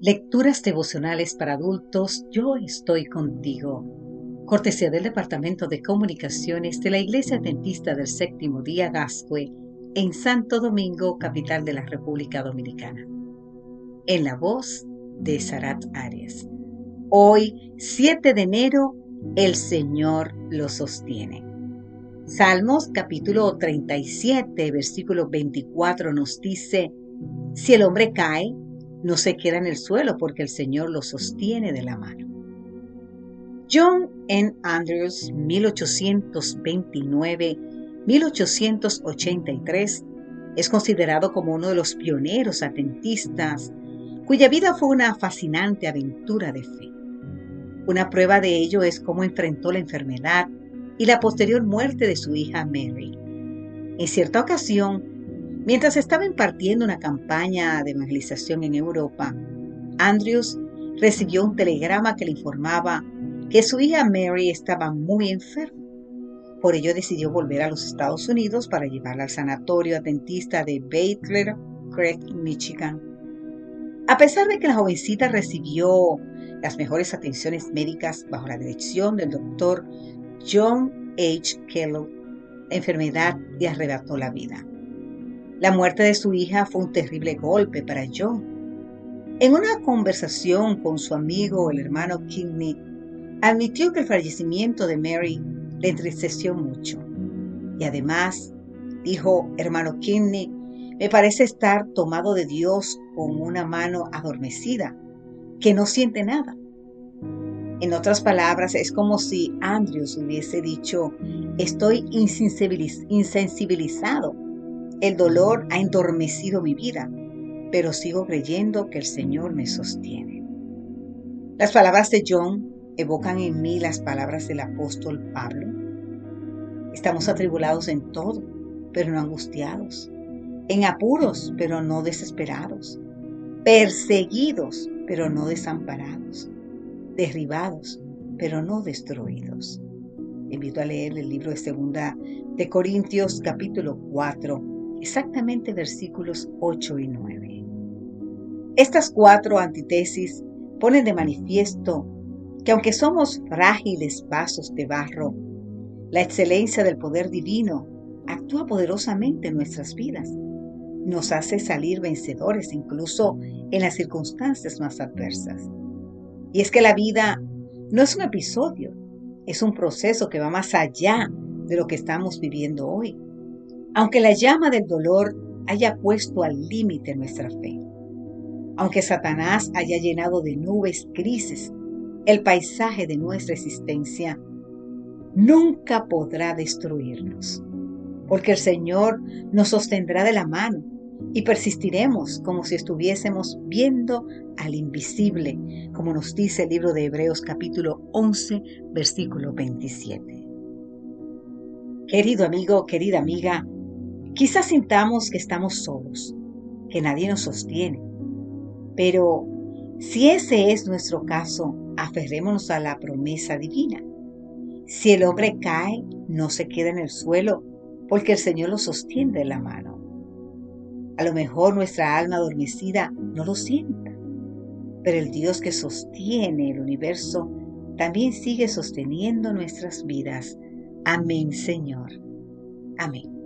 Lecturas devocionales para adultos, yo estoy contigo. Cortesía del Departamento de Comunicaciones de la Iglesia Adventista del Séptimo Día Gascue en Santo Domingo, capital de la República Dominicana. En la voz de Sarat Arias. Hoy, 7 de enero, el Señor lo sostiene. Salmos capítulo 37, versículo 24 nos dice, si el hombre cae, no se queda en el suelo porque el Señor lo sostiene de la mano. John N. Andrews, 1829-1883, es considerado como uno de los pioneros atentistas, cuya vida fue una fascinante aventura de fe. Una prueba de ello es cómo enfrentó la enfermedad y la posterior muerte de su hija Mary. En cierta ocasión, Mientras estaba impartiendo una campaña de evangelización en Europa, Andrews recibió un telegrama que le informaba que su hija Mary estaba muy enferma. Por ello decidió volver a los Estados Unidos para llevarla al sanatorio adventista de Baker Creek, Michigan. A pesar de que la jovencita recibió las mejores atenciones médicas bajo la dirección del doctor John H. Kellogg, la enfermedad le arrebató la vida. La muerte de su hija fue un terrible golpe para John. En una conversación con su amigo, el hermano Kinney, admitió que el fallecimiento de Mary le entristeció mucho. Y además, dijo hermano Kinney, me parece estar tomado de Dios con una mano adormecida, que no siente nada. En otras palabras, es como si Andrews hubiese dicho, estoy insensibilizado el dolor ha endormecido mi vida, pero sigo creyendo que el Señor me sostiene. Las palabras de John evocan en mí las palabras del apóstol Pablo. Estamos atribulados en todo, pero no angustiados, en apuros, pero no desesperados, perseguidos, pero no desamparados, derribados, pero no destruidos. Invito a leer el libro de Segunda de Corintios capítulo 4 exactamente versículos 8 y 9. Estas cuatro antitesis ponen de manifiesto que aunque somos frágiles vasos de barro, la excelencia del poder divino actúa poderosamente en nuestras vidas. Nos hace salir vencedores incluso en las circunstancias más adversas. Y es que la vida no es un episodio, es un proceso que va más allá de lo que estamos viviendo hoy. Aunque la llama del dolor haya puesto al límite nuestra fe, aunque Satanás haya llenado de nubes crisis el paisaje de nuestra existencia, nunca podrá destruirnos, porque el Señor nos sostendrá de la mano y persistiremos como si estuviésemos viendo al invisible, como nos dice el libro de Hebreos capítulo 11, versículo 27. Querido amigo, querida amiga, Quizás sintamos que estamos solos, que nadie nos sostiene, pero si ese es nuestro caso, aferrémonos a la promesa divina. Si el hombre cae, no se queda en el suelo, porque el Señor lo sostiene de la mano. A lo mejor nuestra alma adormecida no lo sienta, pero el Dios que sostiene el universo también sigue sosteniendo nuestras vidas. Amén, Señor. Amén.